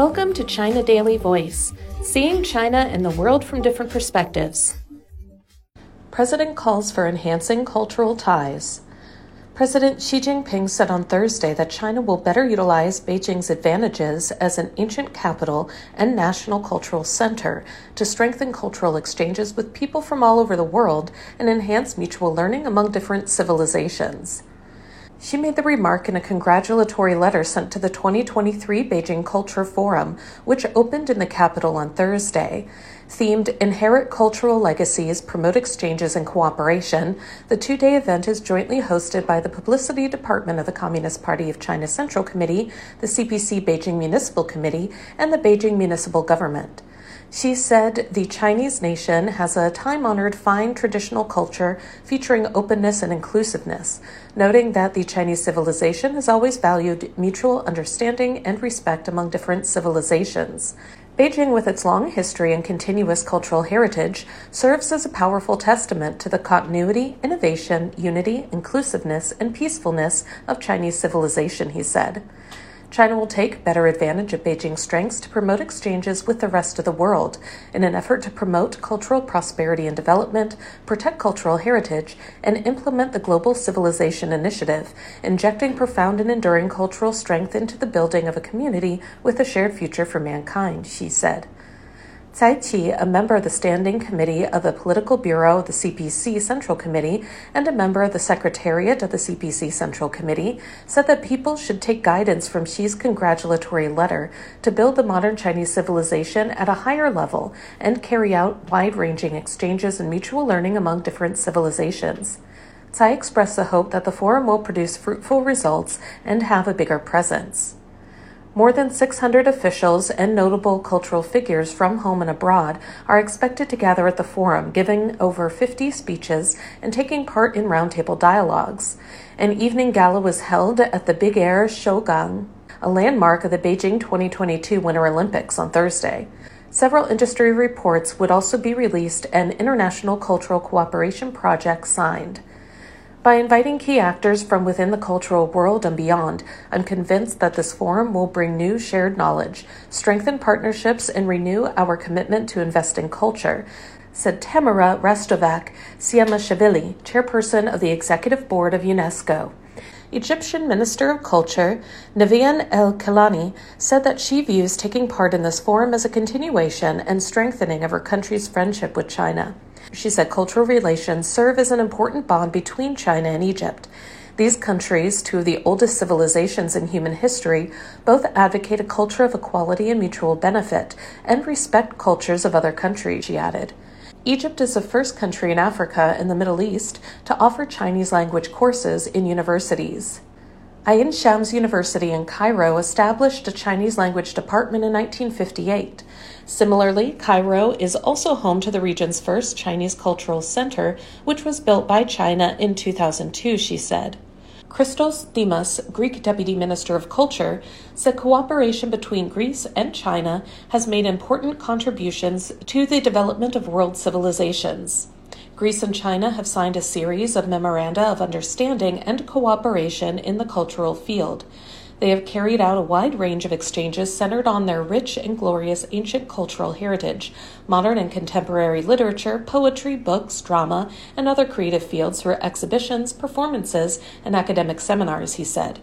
Welcome to China Daily Voice, seeing China and the world from different perspectives. President calls for enhancing cultural ties. President Xi Jinping said on Thursday that China will better utilize Beijing's advantages as an ancient capital and national cultural center to strengthen cultural exchanges with people from all over the world and enhance mutual learning among different civilizations. Xi made the remark in a congratulatory letter sent to the 2023 Beijing Culture Forum, which opened in the capital on Thursday. Themed Inherit Cultural Legacies, Promote Exchanges and Cooperation, the two day event is jointly hosted by the Publicity Department of the Communist Party of China Central Committee, the CPC Beijing Municipal Committee, and the Beijing Municipal Government. Xi said the Chinese nation has a time honored fine traditional culture featuring openness and inclusiveness, noting that the Chinese civilization has always valued mutual understanding and respect among different civilizations. Beijing, with its long history and continuous cultural heritage, serves as a powerful testament to the continuity, innovation, unity, inclusiveness, and peacefulness of Chinese civilization, he said. China will take better advantage of Beijing's strengths to promote exchanges with the rest of the world in an effort to promote cultural prosperity and development, protect cultural heritage, and implement the Global Civilization Initiative, injecting profound and enduring cultural strength into the building of a community with a shared future for mankind, Xi said. Cai Qi, a member of the Standing Committee of the Political Bureau of the CPC Central Committee and a member of the Secretariat of the CPC Central Committee, said that people should take guidance from Xi's congratulatory letter to build the modern Chinese civilization at a higher level and carry out wide ranging exchanges and mutual learning among different civilizations. Cai expressed the hope that the forum will produce fruitful results and have a bigger presence. More than 600 officials and notable cultural figures from home and abroad are expected to gather at the forum, giving over 50 speeches and taking part in roundtable dialogues. An evening gala was held at the Big Air Shougang, a landmark of the Beijing 2022 Winter Olympics, on Thursday. Several industry reports would also be released and international cultural cooperation projects signed. By inviting key actors from within the cultural world and beyond, I'm convinced that this forum will bring new shared knowledge, strengthen partnerships, and renew our commitment to invest in culture, said Tamara Rastovac Siamashvili, chairperson of the executive board of UNESCO. Egyptian Minister of Culture, Nevine El Kelani, said that she views taking part in this forum as a continuation and strengthening of her country's friendship with China. She said cultural relations serve as an important bond between China and Egypt. These countries, two of the oldest civilizations in human history, both advocate a culture of equality and mutual benefit and respect cultures of other countries, she added. Egypt is the first country in Africa and the Middle East to offer Chinese language courses in universities. Ain Shams University in Cairo established a Chinese language department in 1958. Similarly, Cairo is also home to the region's first Chinese cultural center, which was built by China in 2002, she said. Christos Dimas, Greek Deputy Minister of Culture, said cooperation between Greece and China has made important contributions to the development of world civilizations. Greece and China have signed a series of memoranda of understanding and cooperation in the cultural field. They have carried out a wide range of exchanges centered on their rich and glorious ancient cultural heritage, modern and contemporary literature, poetry, books, drama, and other creative fields through exhibitions, performances, and academic seminars, he said.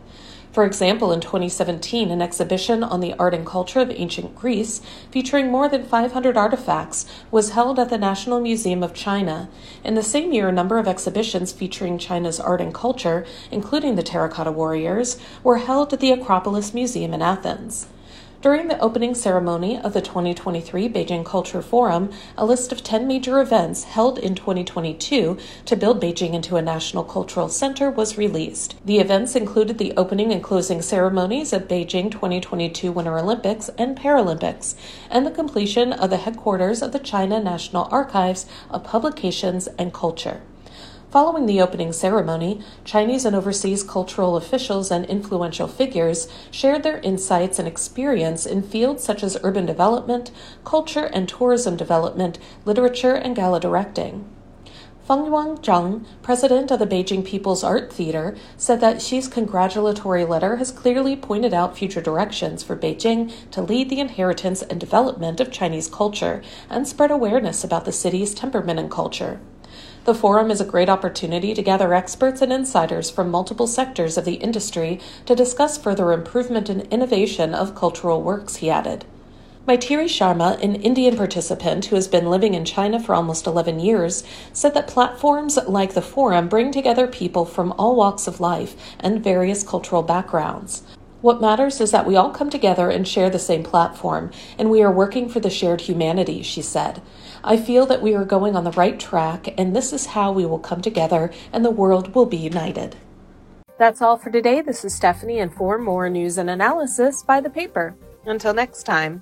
For example, in 2017, an exhibition on the art and culture of ancient Greece, featuring more than 500 artifacts, was held at the National Museum of China. In the same year, a number of exhibitions featuring China's art and culture, including the Terracotta Warriors, were held at the Acropolis Museum in Athens. During the opening ceremony of the 2023 Beijing Culture Forum, a list of 10 major events held in 2022 to build Beijing into a national cultural center was released. The events included the opening and closing ceremonies of Beijing 2022 Winter Olympics and Paralympics, and the completion of the headquarters of the China National Archives of Publications and Culture. Following the opening ceremony, Chinese and overseas cultural officials and influential figures shared their insights and experience in fields such as urban development, culture and tourism development, literature, and gala directing. Feng Yuanzheng, president of the Beijing People's Art Theater, said that Xi's congratulatory letter has clearly pointed out future directions for Beijing to lead the inheritance and development of Chinese culture and spread awareness about the city's temperament and culture. The forum is a great opportunity to gather experts and insiders from multiple sectors of the industry to discuss further improvement and innovation of cultural works, he added. Maitiri Sharma, an Indian participant who has been living in China for almost 11 years, said that platforms like the Forum bring together people from all walks of life and various cultural backgrounds. What matters is that we all come together and share the same platform, and we are working for the shared humanity, she said. I feel that we are going on the right track, and this is how we will come together and the world will be united. That's all for today. This is Stephanie, and for more news and analysis, buy the paper. Until next time.